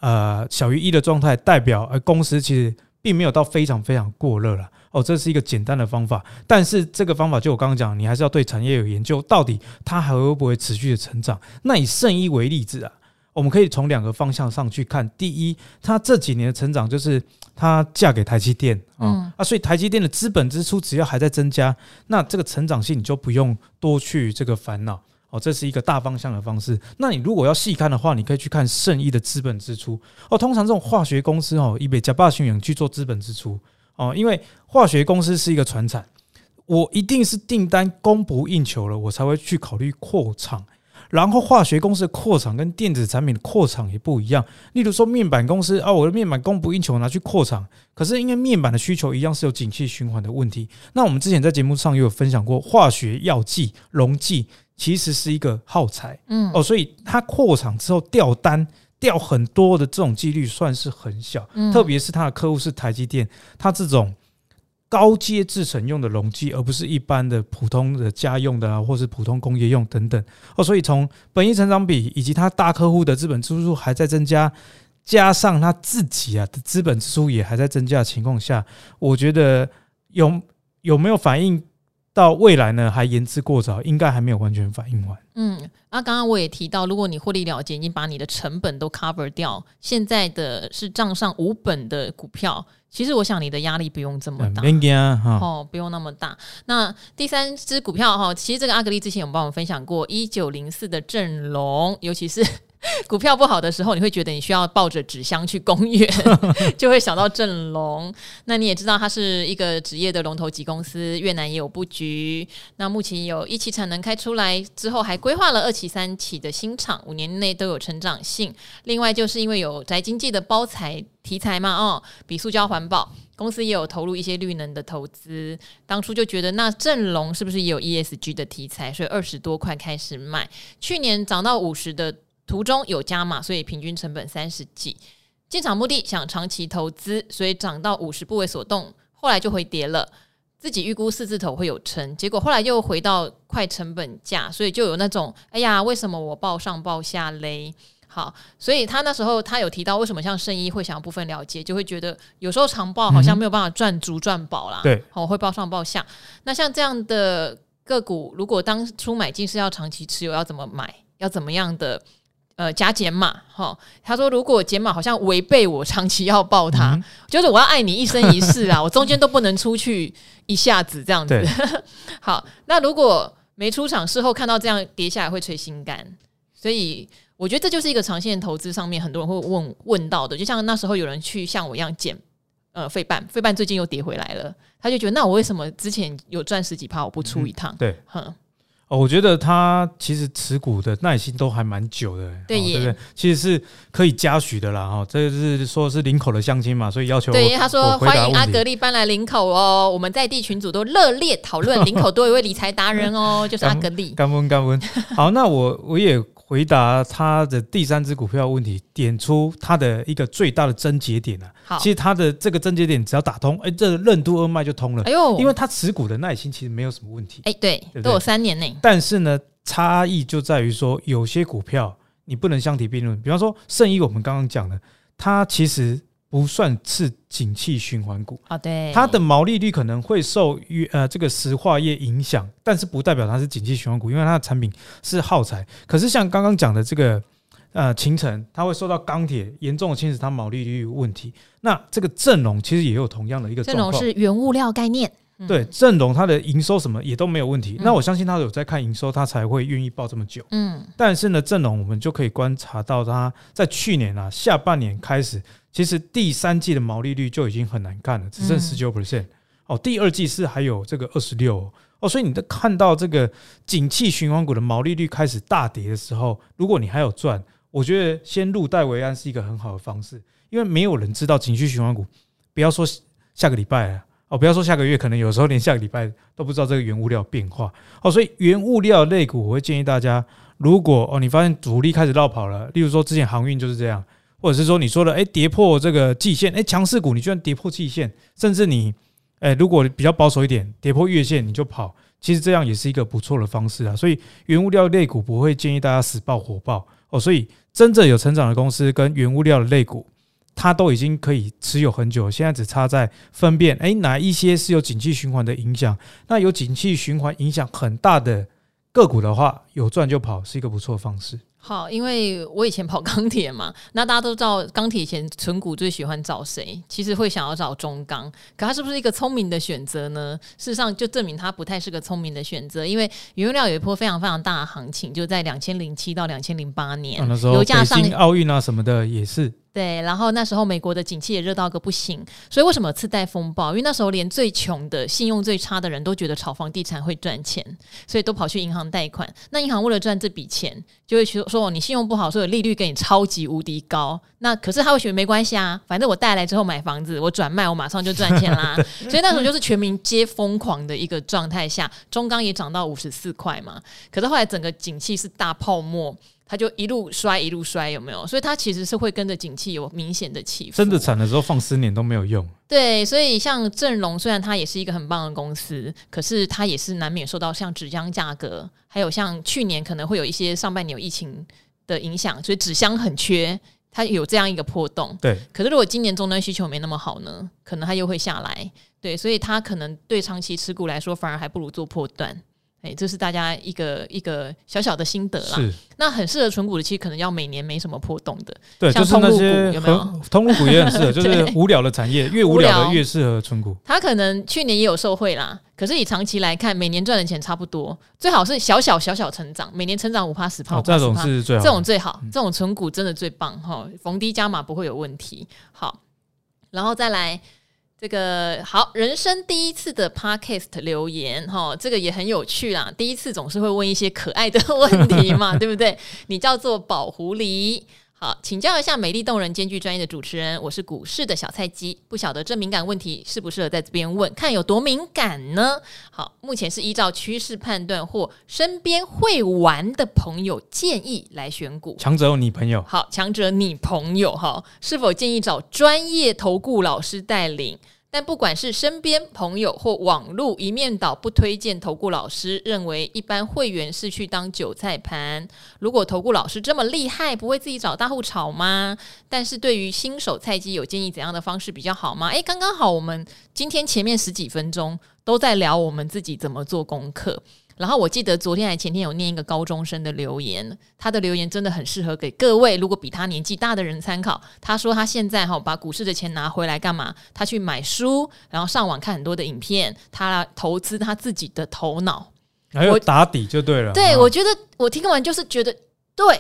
呃小于一的状态，代表呃公司其实并没有到非常非常过热了哦，这是一个简单的方法。但是这个方法就我刚刚讲，你还是要对产业有研究，到底它还会不会持续的成长？那以圣一为例子啊，我们可以从两个方向上去看。第一，它这几年的成长就是它嫁给台积电啊啊，所以台积电的资本支出只要还在增加，那这个成长性你就不用多去这个烦恼。哦，这是一个大方向的方式。那你如果要细看的话，你可以去看圣一的资本支出。哦，通常这种化学公司哦，以北加巴巡演去做资本支出哦，因为化学公司是一个传产，我一定是订单供不应求了，我才会去考虑扩厂。然后化学公司的扩厂跟电子产品的扩厂也不一样。例如说面板公司啊，我的面板供不应求，拿去扩厂，可是因为面板的需求一样是有景气循环的问题。那我们之前在节目上也有分享过，化学药剂、溶剂。其实是一个耗材，嗯哦，所以它扩厂之后掉单掉很多的这种几率算是很小，嗯，特别是它的客户是台积电，它这种高阶制程用的溶剂，而不是一般的普通的家用的啊，或是普通工业用等等哦，所以从本益成长比以及它大客户的资本支出还在增加，加上它自己啊的资本支出也还在增加的情况下，我觉得有有没有反应？到未来呢，还言之过早，应该还没有完全反应完。嗯，那刚刚我也提到，如果你获利了结，已经把你的成本都 cover 掉，现在的是账上无本的股票，其实我想你的压力不用这么大，哦，不用那么大。那第三支股票哈，其实这个阿格力之前有帮我们分享过，一九零四的正隆，尤其是。股票不好的时候，你会觉得你需要抱着纸箱去公园，就会想到正隆。那你也知道，它是一个职业的龙头级公司，越南也有布局。那目前有一期产能开出来之后，还规划了二期、三期的新厂，五年内都有成长性。另外，就是因为有宅经济的包材题材嘛，哦，比塑胶环保，公司也有投入一些绿能的投资。当初就觉得，那正隆是不是也有 ESG 的题材？所以二十多块开始卖，去年涨到五十的。途中有加码，所以平均成本三十几。进场目的想长期投资，所以涨到五十不为所动。后来就回跌了，自己预估四字头会有撑，结果后来又回到快成本价，所以就有那种哎呀，为什么我报上报下嘞？好，所以他那时候他有提到，为什么像圣医会想要部分了解，就会觉得有时候长报好像没有办法赚足赚饱啦。对，好，会报上报下。那像这样的个股，如果当初买进是要长期持有，要怎么买？要怎么样的？呃，加减码哈，他说如果减码好像违背我长期要抱他，嗯、就是我要爱你一生一世啊，我中间都不能出去一下子这样子。好，那如果没出场，事后看到这样跌下来会捶心肝。所以我觉得这就是一个长线投资上面很多人会问问到的，就像那时候有人去像我一样减呃费半，费半最近又跌回来了，他就觉得那我为什么之前有赚十几趴我不出一趟？嗯、对，哼。哦，我觉得他其实持股的耐心都还蛮久的，对，哦、对不对？其实是可以嘉许的啦，哈、哦，这是说是林口的相亲嘛，所以要求对他说欢迎阿格力搬来林口哦，我们在地群组都热烈讨论林口多一位理财达人哦，就是阿格力。干温干温，好，那我我也。回答他的第三只股票问题，点出他的一个最大的症结点啊。好，其实他的这个症结点只要打通，哎，这任督二脉就通了。哎呦，因为他持股的耐心其实没有什么问题。哎，对，都有三年内。但是呢，差异就在于说，有些股票你不能相提并论。比方说，圣一，我们刚刚讲的，它其实。不算是景气循环股啊，对，它的毛利率可能会受呃这个石化业影响，但是不代表它是景气循环股，因为它的产品是耗材。可是像刚刚讲的这个呃秦城，它会受到钢铁严重的侵蚀，它毛利率问题。那这个阵容其实也有同样的一个状况，正隆是原物料概念。对，正隆它的营收什么也都没有问题，嗯、那我相信他有在看营收，他才会愿意报这么久。嗯，但是呢，正隆我们就可以观察到，他在去年啊下半年开始，其实第三季的毛利率就已经很难看了，只剩十九 percent。哦，第二季是还有这个二十六哦，所以你在看到这个景气循环股的毛利率开始大跌的时候，如果你还有赚，我觉得先入袋为安是一个很好的方式，因为没有人知道景气循环股，不要说下个礼拜啊。哦，不要说下个月，可能有时候连下个礼拜都不知道这个原物料变化。哦，所以原物料类股，我会建议大家，如果哦你发现主力开始绕跑了，例如说之前航运就是这样，或者是说你说的诶跌破这个季线，诶强势股你居然跌破季线，甚至你诶如果比较保守一点，跌破月线你就跑，其实这样也是一个不错的方式啊。所以原物料类股不会建议大家死抱活抱哦，所以真正有成长的公司跟原物料的类股。它都已经可以持有很久，现在只差在分辨，哎，哪一些是有景气循环的影响？那有景气循环影响很大的个股的话，有赚就跑，是一个不错的方式。好，因为我以前跑钢铁嘛，那大家都知道钢铁以前存股最喜欢找谁？其实会想要找中钢，可它是不是一个聪明的选择呢？事实上就证明它不太是个聪明的选择，因为原料有一波非常非常大的行情，就在两千零七到两千零八年，那时候油价上奥运啊什么的也是。对，然后那时候美国的景气也热到个不行，所以为什么次贷风暴？因为那时候连最穷的、信用最差的人都觉得炒房地产会赚钱，所以都跑去银行贷款。那银行为了赚这笔钱，就会说说你信用不好，所以利率给你超级无敌高。那可是他会觉得没关系啊，反正我带来之后买房子，我转卖，我马上就赚钱啦。所以那时候就是全民皆疯狂的一个状态下，中钢也涨到五十四块嘛。可是后来整个景气是大泡沫。它就一路摔一路摔，有没有？所以它其实是会跟着景气有明显的起伏。真的惨的时候放十年都没有用。对，所以像正隆，虽然它也是一个很棒的公司，可是它也是难免受到像纸浆价格，还有像去年可能会有一些上半年有疫情的影响，所以纸箱很缺，它有这样一个波动。对。可是如果今年终端需求没那么好呢？可能它又会下来。对，所以它可能对长期持股来说，反而还不如做破段。哎，这是大家一个一个小小的心得啦。是，那很适合存股的，其实可能要每年没什么波动的。对，像通路股有没有？通路股也很适合，就是无聊的产业，越无聊的越适合存股。它可能去年也有受惠啦，可是以长期来看，每年赚的钱差不多，最好是小小小小成长，每年成长五趴十趴。这种是最好，这种最好，这种存股真的最棒哈，逢低加码不会有问题。好，然后再来。这个好，人生第一次的 podcast 留言哈，这个也很有趣啦。第一次总是会问一些可爱的 问题嘛，对不对？你叫做宝狐狸，好，请教一下美丽动人兼具专业的主持人，我是股市的小菜鸡，不晓得这敏感问题适不适合在这边问，看有多敏感呢？好，目前是依照趋势判断或身边会玩的朋友建议来选股，强者你朋友，好，强者你朋友哈，是否建议找专业投顾老师带领？但不管是身边朋友或网络一面倒不推荐投顾老师，认为一般会员是去当韭菜盘。如果投顾老师这么厉害，不会自己找大户炒吗？但是对于新手菜鸡，有建议怎样的方式比较好吗？诶，刚刚好，我们今天前面十几分钟都在聊我们自己怎么做功课。然后我记得昨天还前天有念一个高中生的留言，他的留言真的很适合给各位，如果比他年纪大的人参考。他说他现在哈把股市的钱拿回来干嘛？他去买书，然后上网看很多的影片，他来投资他自己的头脑。还有打底就对了。对，我觉得我听完就是觉得对，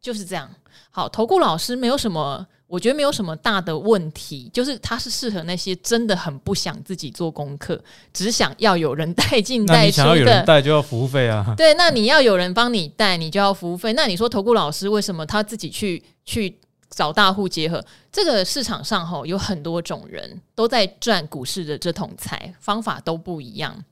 就是这样。好，投顾老师没有什么。我觉得没有什么大的问题，就是他是适合那些真的很不想自己做功课，只想要有人带进 带出的。想要有人带就要服务费啊。对，那你要有人帮你带，你就要服务费。那你说投顾老师为什么他自己去去找大户结合？这个市场上吼有很多种人都在赚股市的这桶财，方法都不一样。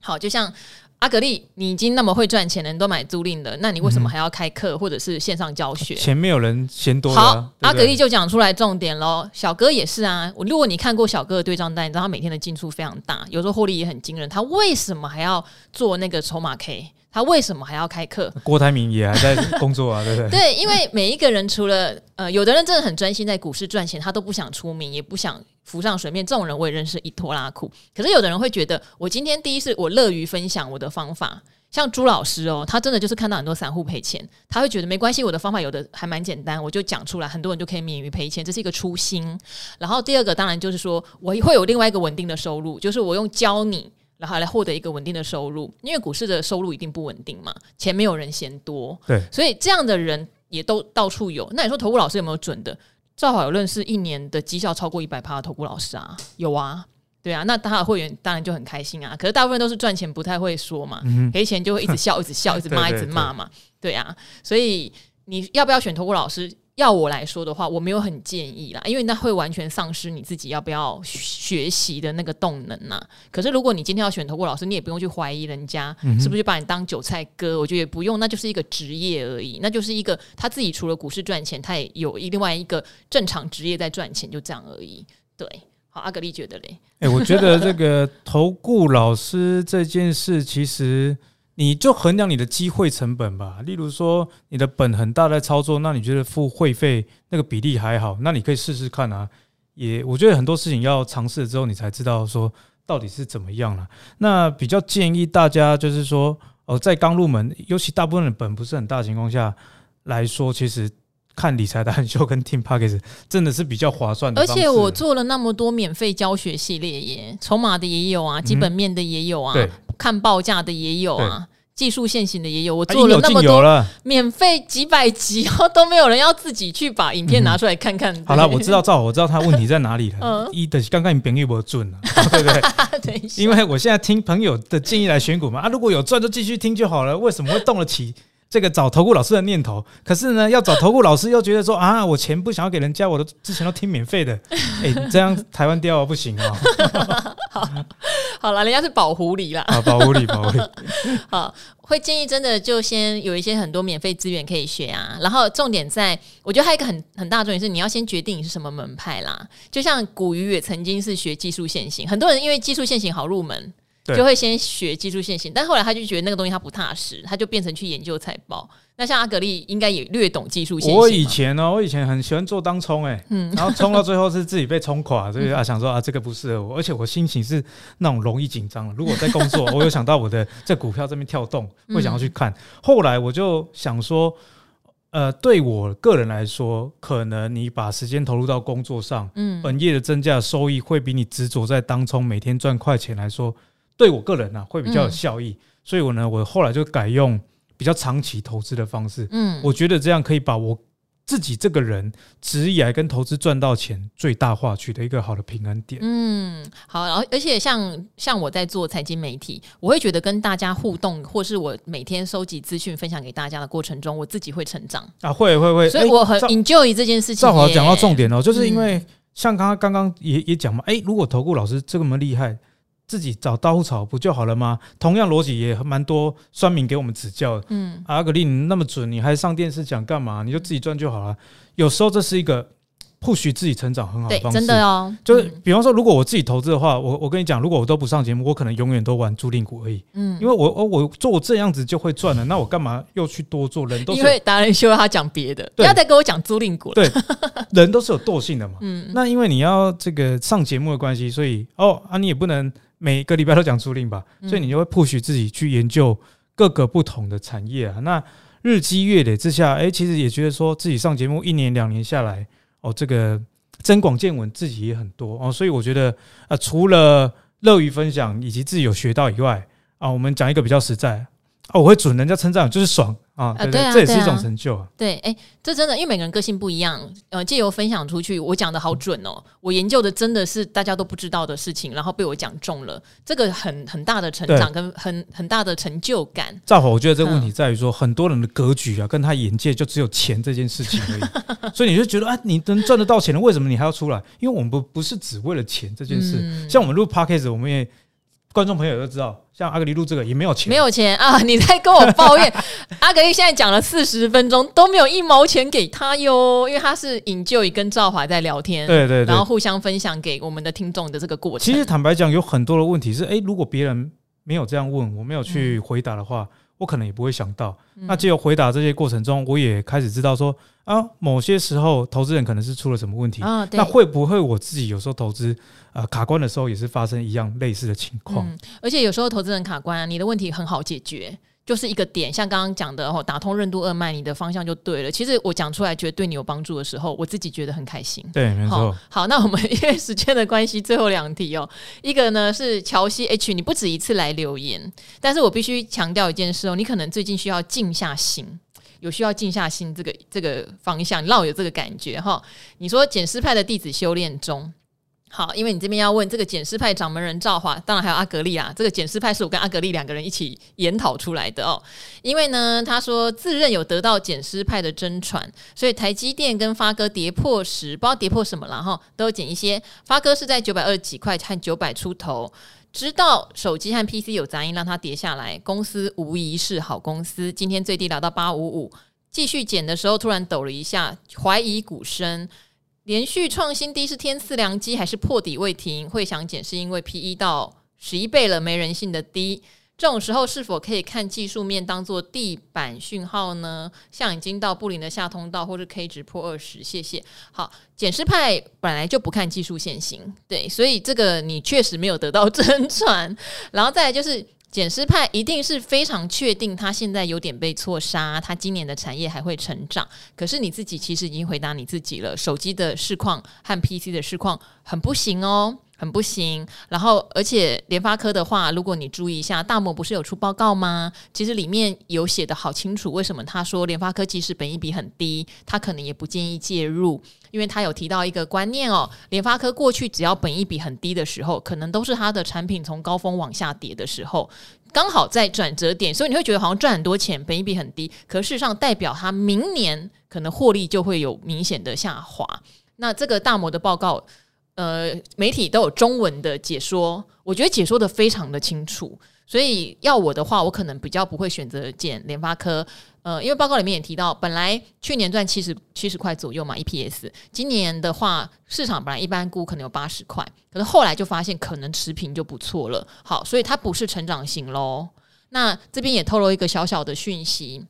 好，就像。阿格力，你已经那么会赚钱了，你都买租赁的，那你为什么还要开课或者是线上教学？钱没有人嫌多。好，阿格力就讲出来重点喽。小哥也是啊，我如果你看过小哥的对账单，你知道他每天的进出非常大，有时候获利也很惊人。他为什么还要做那个筹码 K？他为什么还要开课？郭台铭也还在工作啊，对不对？对，因为每一个人除了呃，有的人真的很专心在股市赚钱，他都不想出名，也不想浮上水面。这种人我也认识一拖拉库。可是有的人会觉得，我今天第一是我乐于分享我的方法，像朱老师哦，他真的就是看到很多散户赔钱，他会觉得没关系，我的方法有的还蛮简单，我就讲出来，很多人就可以免于赔钱，这是一个初心。然后第二个当然就是说，我会有另外一个稳定的收入，就是我用教你。然后来获得一个稳定的收入，因为股市的收入一定不稳定嘛，钱没有人嫌多，对，所以这样的人也都到处有。那你说投顾老师有没有准的？赵好有认识一年的绩效超过一百趴的投顾老师啊，有啊，对啊，那他的会员当然就很开心啊。可是大部分都是赚钱不太会说嘛，嗯、赔钱就会一直笑，一直笑，一直骂，一直骂嘛，对啊。所以你要不要选投顾老师？要我来说的话，我没有很建议啦，因为那会完全丧失你自己要不要学习的那个动能呐。可是如果你今天要选投顾老师，你也不用去怀疑人家是不是把你当韭菜割，我觉得也不用，那就是一个职业而已，那就是一个他自己除了股市赚钱，他也有另外一个正常职业在赚钱，就这样而已。对，好，阿格力觉得嘞？哎、欸，我觉得这个投顾老师这件事其实。你就衡量你的机会成本吧。例如说，你的本很大在操作，那你觉得付会费那个比例还好，那你可以试试看啊。也，我觉得很多事情要尝试了之后，你才知道说到底是怎么样了。那比较建议大家就是说，哦，在刚入门，尤其大部分的本不是很大的情况下来说，其实看理财达人秀跟听 Podcast 真的是比较划算的。而且我做了那么多免费教学系列耶，筹码的也有啊，基本面的也有啊。嗯看报价的也有啊，技术限行的也有。我做了那么多免费几百集，然后都没有人要自己去把影片拿出来看看。好了，我知道赵，我知道他问题在哪里了。一的刚刚你朋友没有赚啊，对不对？因为我现在听朋友的建议来选股嘛啊，如果有赚就继续听就好了。为什么会动得起？这个找投顾老师的念头，可是呢，要找投顾老师又觉得说 啊，我钱不想要给人家，我都之前都听免费的，哎，这样台湾掉不行啊。好，好了，人家是保护你啦，啊，保护你，保护你。好，会建议真的就先有一些很多免费资源可以学啊，然后重点在，我觉得还有一个很很大的重点是，你要先决定你是什么门派啦。就像古鱼也曾经是学技术线型，很多人因为技术线型好入门。就会先学技术线型，但后来他就觉得那个东西他不踏实，他就变成去研究财报。那像阿格力应该也略懂技术线型。我以前呢、喔，我以前很喜欢做当冲，哎，嗯，然后冲到最后是自己被冲垮，所以啊 想说啊这个不适合我，而且我心情是那种容易紧张。如果在工作，我有想到我的在股票这边跳动，会想要去看。后来我就想说，呃，对我个人来说，可能你把时间投入到工作上，嗯，本业的增加收益会比你执着在当冲每天赚快钱来说。对我个人呢、啊，会比较有效益，嗯、所以我呢，我后来就改用比较长期投资的方式。嗯，我觉得这样可以把我自己这个人职业跟投资赚到钱最大化，取得一个好的平衡点。嗯，好，然后而且像像我在做财经媒体，我会觉得跟大家互动，或是我每天收集资讯分享给大家的过程中，我自己会成长啊，会会会，所以我很 enjoy 这件事情。正好讲到重点哦，就是因为像刚刚刚刚也也讲嘛，哎，如果投顾老师这么厉害。自己找大户炒不就好了吗？同样逻辑也蛮多酸民给我们指教。嗯，阿格力你那么准，你还上电视讲干嘛？你就自己赚就好了。有时候这是一个 push 自己成长很好的方式。真的哦。就是比方说，如果我自己投资的话，我我跟你讲，如果我都不上节目，我可能永远都玩租赁股而已。嗯，因为我我我做这样子就会赚了，那我干嘛又去多做？人都是因为达人秀他讲别的，不要再跟我讲租赁股了。对，人都是有惰性的嘛。嗯，那因为你要这个上节目的关系，所以哦啊，你也不能。每个礼拜都讲租赁吧，所以你就会 push 自己去研究各个不同的产业啊。那日积月累之下，哎，其实也觉得说自己上节目一年两年下来，哦，这个增广见闻，自己也很多哦。所以我觉得啊，除了乐于分享以及自己有学到以外，啊，我们讲一个比较实在。哦，我会准人家称赞，就是爽啊！对对，这也是一种成就啊。对，哎，这真的，因为每个人个性不一样。呃，借由分享出去，我讲的好准哦。我研究的真的是大家都不知道的事情，然后被我讲中了，这个很很大的成长跟很很大的成就感。赵好，我觉得这个问题在于说，很多人的格局啊，跟他眼界就只有钱这件事情而已。所以你就觉得，啊，你能赚得到钱了，为什么你还要出来？因为我们不不是只为了钱这件事。像我们录 Podcast，我们也。观众朋友都知道，像阿格力录这个也没有钱，没有钱啊！你在跟我抱怨，阿格力现在讲了四十分钟都没有一毛钱给他哟，因为他是 Enjoy 跟赵华在聊天，对对对，然后互相分享给我们的听众的这个过程。其实坦白讲，有很多的问题是，哎，如果别人没有这样问，我没有去回答的话。嗯我可能也不会想到，那借由回答这些过程中，我也开始知道说啊，某些时候投资人可能是出了什么问题。那会不会我自己有时候投资呃卡关的时候，也是发生一样类似的情况？嗯，而且有时候投资人卡关啊，你的问题很好解决。就是一个点，像刚刚讲的哦，打通任督二脉，你的方向就对了。其实我讲出来觉得对你有帮助的时候，我自己觉得很开心。对，没错。好，那我们因为时间的关系，最后两题哦。一个呢是乔西 H，你不止一次来留言，但是我必须强调一件事哦，你可能最近需要静下心，有需要静下心这个这个方向，让我有这个感觉哈。你说简师派的弟子修炼中。好，因为你这边要问这个减师派掌门人赵华，当然还有阿格力啊。这个减师派是我跟阿格力两个人一起研讨出来的哦。因为呢，他说自认有得到减师派的真传，所以台积电跟发哥跌破时，不知道跌破什么了哈，都减一些。发哥是在九百二十几块和九百出头，知道手机和 PC 有杂音，让它跌下来。公司无疑是好公司，今天最低来到八五五，继续减的时候突然抖了一下，怀疑股深。连续创新低是天赐良机还是破底未停？会想减是因为 P E 到十一倍了，没人性的低。这种时候是否可以看技术面当做地板讯号呢？像已经到布林的下通道，或是 K 值破二十，谢谢。好，减师派本来就不看技术线型，对，所以这个你确实没有得到真传。然后再来就是。减师派一定是非常确定，他现在有点被错杀，他今年的产业还会成长。可是你自己其实已经回答你自己了，手机的市况和 PC 的市况很不行哦，很不行。然后，而且联发科的话，如果你注意一下，大摩不是有出报告吗？其实里面有写得好清楚，为什么他说联发科即使本益比很低，他可能也不建议介入。因为他有提到一个观念哦，联发科过去只要本益比很低的时候，可能都是他的产品从高峰往下跌的时候，刚好在转折点，所以你会觉得好像赚很多钱，本益比很低，可事实上代表他明年可能获利就会有明显的下滑。那这个大摩的报告，呃，媒体都有中文的解说，我觉得解说得非常的清楚。所以要我的话，我可能比较不会选择减联发科，呃，因为报告里面也提到，本来去年赚七十七十块左右嘛，EPS，今年的话，市场本来一般估可能有八十块，可是后来就发现可能持平就不错了。好，所以它不是成长型喽。那这边也透露一个小小的讯息，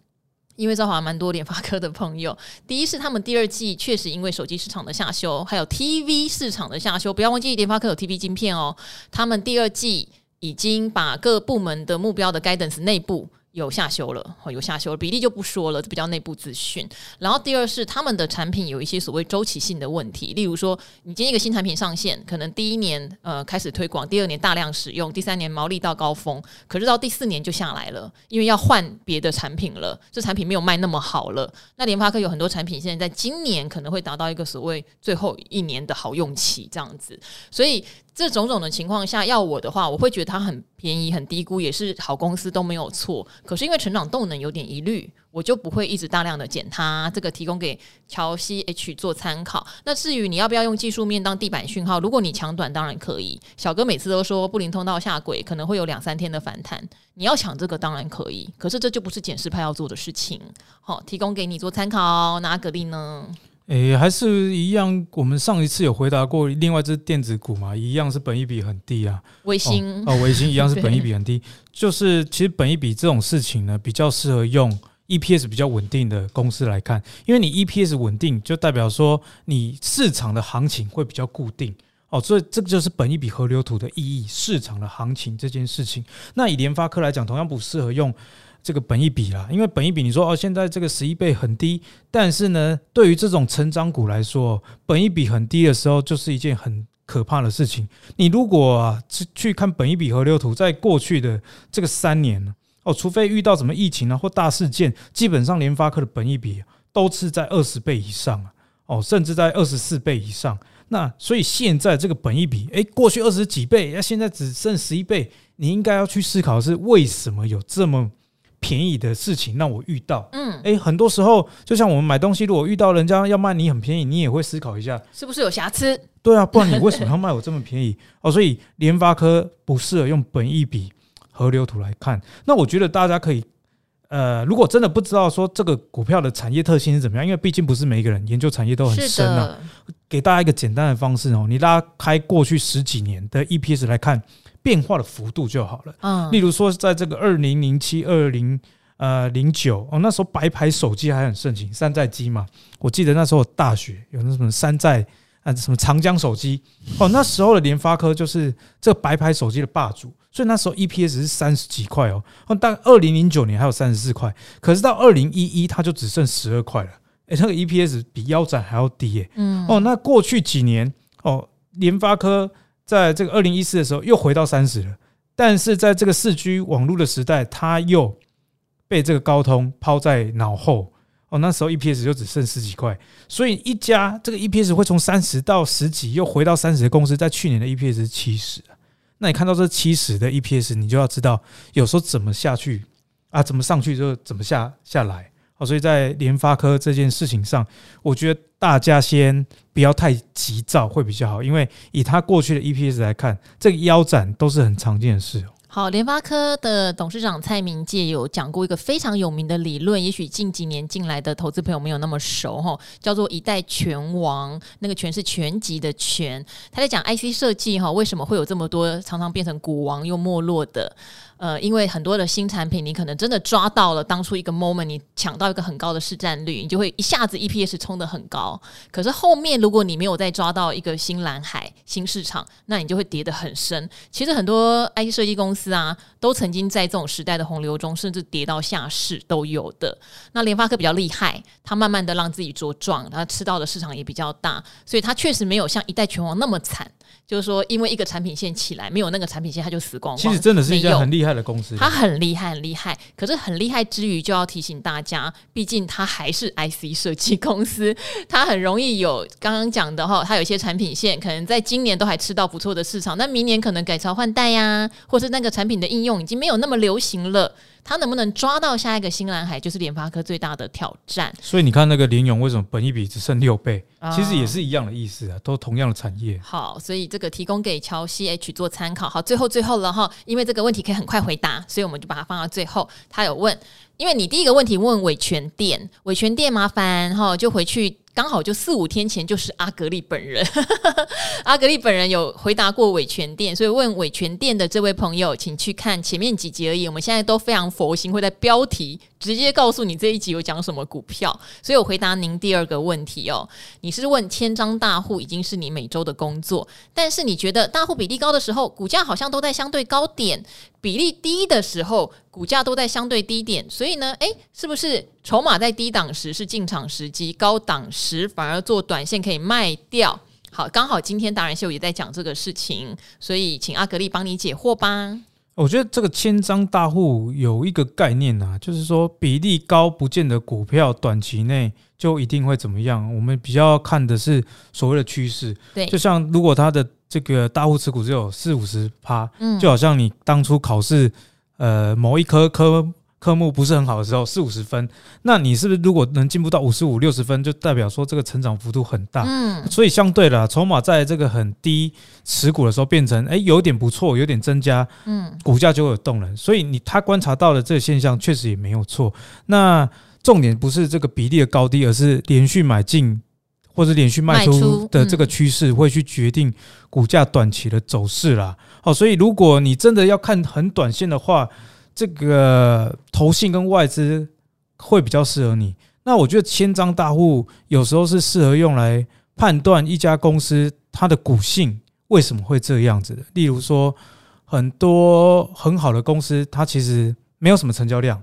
因为造华蛮多联发科的朋友，第一是他们第二季确实因为手机市场的下修，还有 TV 市场的下修，不要忘记联发科有 TV 晶片哦，他们第二季。已经把各部门的目标的 guidance 内部。有下修了，有下修，比例就不说了，这比较内部资讯。然后第二是他们的产品有一些所谓周期性的问题，例如说，你今天一个新产品上线，可能第一年呃开始推广，第二年大量使用，第三年毛利到高峰，可是到第四年就下来了，因为要换别的产品了，这产品没有卖那么好了。那联发科有很多产品现在在今年可能会达到一个所谓最后一年的好用期这样子，所以这种种的情况下，要我的话，我会觉得它很便宜，很低估，也是好公司都没有错。可是因为成长动能有点疑虑，我就不会一直大量的减它。这个提供给乔西 H 做参考。那至于你要不要用技术面当地板讯号，如果你抢短当然可以。小哥每次都说布林通道下轨可能会有两三天的反弹，你要抢这个当然可以。可是这就不是减势派要做的事情。好，提供给你做参考。那阿格力呢？诶、欸，还是一样，我们上一次有回答过，另外一只电子股嘛，一样是本益比很低啊。微星哦，微、哦、星一样是本益比很低，就是其实本益比这种事情呢，比较适合用 EPS 比较稳定的公司来看，因为你 EPS 稳定，就代表说你市场的行情会比较固定哦，所以这个就是本一笔河流图的意义，市场的行情这件事情。那以联发科来讲，同样不适合用。这个本一比啦，因为本一比你说哦，现在这个十一倍很低，但是呢，对于这种成长股来说，本一比很低的时候，就是一件很可怕的事情。你如果啊去去看本一比河流图，在过去的这个三年哦，除非遇到什么疫情啊或大事件，基本上联发科的本一比都是在二十倍以上啊，哦，甚至在二十四倍以上。那所以现在这个本一比，诶，过去二十几倍，那现在只剩十一倍，你应该要去思考是为什么有这么便宜的事情让我遇到？嗯，诶，很多时候就像我们买东西，如果遇到人家要卖你很便宜，你也会思考一下是不是有瑕疵？对啊，不然你为什么要卖我这么便宜？哦，所以联发科不适合用本益比河流图来看。那我觉得大家可以。呃，如果真的不知道说这个股票的产业特性是怎么样，因为毕竟不是每一个人研究产业都很深啊。给大家一个简单的方式哦，你拉开过去十几年的 EPS 来看变化的幅度就好了。嗯，例如说在这个二零零七、二零呃零九哦，那时候白牌手机还很盛行，山寨机嘛。我记得那时候大学有那什么山寨啊，什么长江手机哦，那时候的联发科就是这个白牌手机的霸主。所以那时候 EPS 是三十几块哦，但二零零九年还有三十四块，可是到二零一一它就只剩十二块了。诶，那个 EPS 比腰斩还要低耶。嗯。哦，那过去几年哦，联发科在这个二零一四的时候又回到三十了，但是在这个四 G 网络的时代，它又被这个高通抛在脑后。哦，那时候 EPS 就只剩十几块，所以一家这个 EPS 会从三十到十几又回到三十的公司，在去年的 EPS 是七十。那你看到这七十的 EPS，你就要知道有时候怎么下去啊，怎么上去就怎么下下来。好，所以在联发科这件事情上，我觉得大家先不要太急躁会比较好，因为以他过去的 EPS 来看，这个腰斩都是很常见的事。好，联发科的董事长蔡明介有讲过一个非常有名的理论，也许近几年进来的投资朋友没有那么熟哈，叫做“一代拳王”，那个“拳”是拳击的“拳”。他在讲 IC 设计哈，为什么会有这么多常常变成股王又没落的？呃，因为很多的新产品，你可能真的抓到了当初一个 moment，你抢到一个很高的市占率，你就会一下子 EPS 冲得很高。可是后面如果你没有再抓到一个新蓝海、新市场，那你就会跌得很深。其实很多 IT 设计公司啊，都曾经在这种时代的洪流中，甚至跌到下市都有的。那联发科比较厉害，它慢慢的让自己茁壮，它吃到的市场也比较大，所以它确实没有像一代拳王那么惨。就是说，因为一个产品线起来，没有那个产品线，它就死光光。其实真的是一家很厉害的公司，它很厉害，很厉害。可是很厉害之余，就要提醒大家，毕竟它还是 IC 设计公司，它很容易有刚刚讲的哈，它有一些产品线可能在今年都还吃到不错的市场，那明年可能改朝换代呀，或是那个产品的应用已经没有那么流行了。他能不能抓到下一个新蓝海，就是联发科最大的挑战。所以你看那个联勇为什么本一比只剩六倍，其实也是一样的意思啊，都同样的产业。好，所以这个提供给乔 CH 做参考。好，最后最后了哈，因为这个问题可以很快回答，所以我们就把它放到最后。他有问，因为你第一个问题问伟权店，伟权店麻烦哈，就回去。刚好就四五天前就是阿格力本人，阿格力本人有回答过伟权店，所以问伟权店的这位朋友，请去看前面几集而已。我们现在都非常佛心，会在标题直接告诉你这一集有讲什么股票。所以我回答您第二个问题哦，你是问千张大户已经是你每周的工作，但是你觉得大户比例高的时候，股价好像都在相对高点；比例低的时候，股价都在相对低点。所以呢，诶，是不是筹码在低档时是进场时机，高档时反而做短线可以卖掉？好，刚好今天达人秀也在讲这个事情，所以请阿格力帮你解惑吧。我觉得这个千张大户有一个概念啊，就是说比例高不见得股票短期内就一定会怎么样。我们比较看的是所谓的趋势。对，就像如果他的这个大户持股只有四五十趴，嗯，就好像你当初考试，呃，某一科科。科目不是很好的时候，四五十分，那你是不是如果能进步到五十五六十分，就代表说这个成长幅度很大？嗯，所以相对的，筹码在这个很低持股的时候变成，哎，有点不错，有点增加，嗯，股价就会有动能。所以你他观察到的这个现象确实也没有错。那重点不是这个比例的高低，而是连续买进或者连续卖出的这个趋势会去决定股价短期的走势啦。好，所以如果你真的要看很短线的话，这个投信跟外资会比较适合你。那我觉得千张大户有时候是适合用来判断一家公司它的股性为什么会这样子的。例如说，很多很好的公司，它其实没有什么成交量。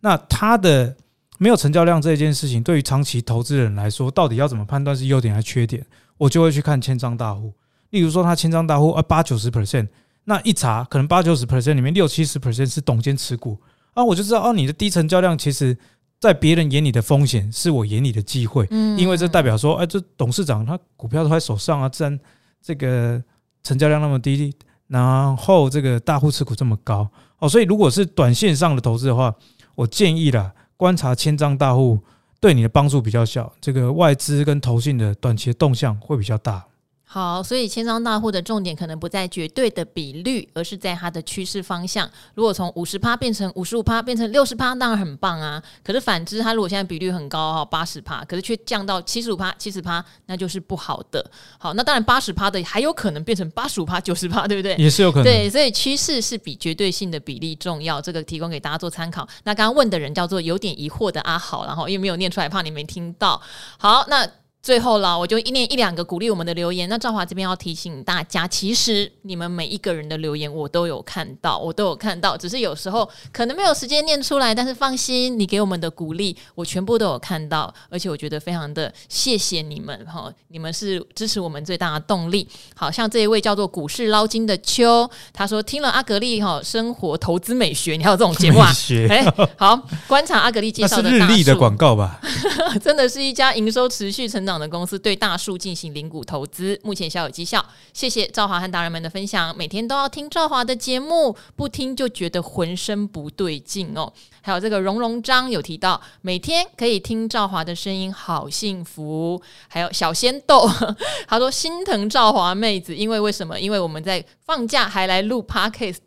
那它的没有成交量这件事情，对于长期投资人来说，到底要怎么判断是优点还是缺点？我就会去看千张大户。例如说他千张大户啊八九十 percent，那一查可能八九十 percent 里面六七十 percent 是董监持股。啊，我就知道哦，你的低成交量其实，在别人眼里的风险是我眼里的机会，嗯，因为这代表说，哎，这董事长他股票都在手上啊，自然这个成交量那么低，然后这个大户持股这么高。哦，所以如果是短线上的投资的话，我建议啦，观察千张大户对你的帮助比较小，这个外资跟投信的短期的动向会比较大。好，所以千张大户的重点可能不在绝对的比率，而是在它的趋势方向。如果从五十趴变成五十五趴，变成六十趴，当然很棒啊。可是反之，它如果现在比率很高哈，八十趴，可是却降到七十五趴、七十趴，那就是不好的。好，那当然八十趴的还有可能变成八十五趴、九十趴，对不对？也是有可能。对，所以趋势是比绝对性的比例重要。这个提供给大家做参考。那刚刚问的人叫做有点疑惑的阿好，然后因为没有念出来，怕你没听到。好，那。最后了，我就一念一两个鼓励我们的留言。那赵华这边要提醒大家，其实你们每一个人的留言我都有看到，我都有看到，只是有时候可能没有时间念出来。但是放心，你给我们的鼓励，我全部都有看到，而且我觉得非常的谢谢你们哈，你们是支持我们最大的动力。好像这一位叫做股市捞金的秋，他说听了阿格力哈生活投资美学，你还有这种节目啊？哎、欸，好，观察阿格力介绍的是日历的广告吧？真的是一家营收持续成长的公司对大树进行零股投资，目前小有绩效。谢谢赵华和达人们的分享，每天都要听赵华的节目，不听就觉得浑身不对劲哦。还有这个荣荣章有提到，每天可以听赵华的声音，好幸福。还有小鲜豆，他说心疼赵华妹子，因为为什么？因为我们在放假还来录 Podcast。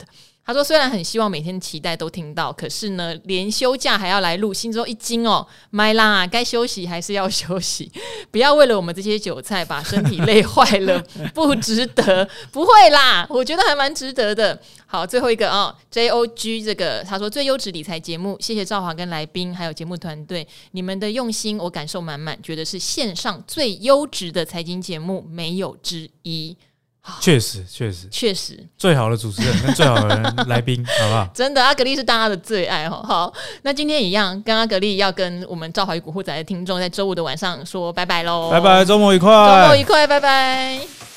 他说：“虽然很希望每天期待都听到，可是呢，连休假还要来录，心中一惊哦。麦啦，该休息还是要休息，不要为了我们这些韭菜把身体累坏了，不值得。不会啦，我觉得还蛮值得的。好，最后一个哦，J O G 这个他说最优质理财节目，谢谢赵华跟来宾还有节目团队，你们的用心我感受满满，觉得是线上最优质的财经节目，没有之一。”确实，确实，确实，最好的主持人跟最好的 来宾，好不好？真的，阿格力是大家的最爱哦。好，那今天一样，跟阿格力要跟我们赵华与古惑仔的听众，在周五的晚上说拜拜喽！拜拜，周末愉快，周末愉快，拜拜。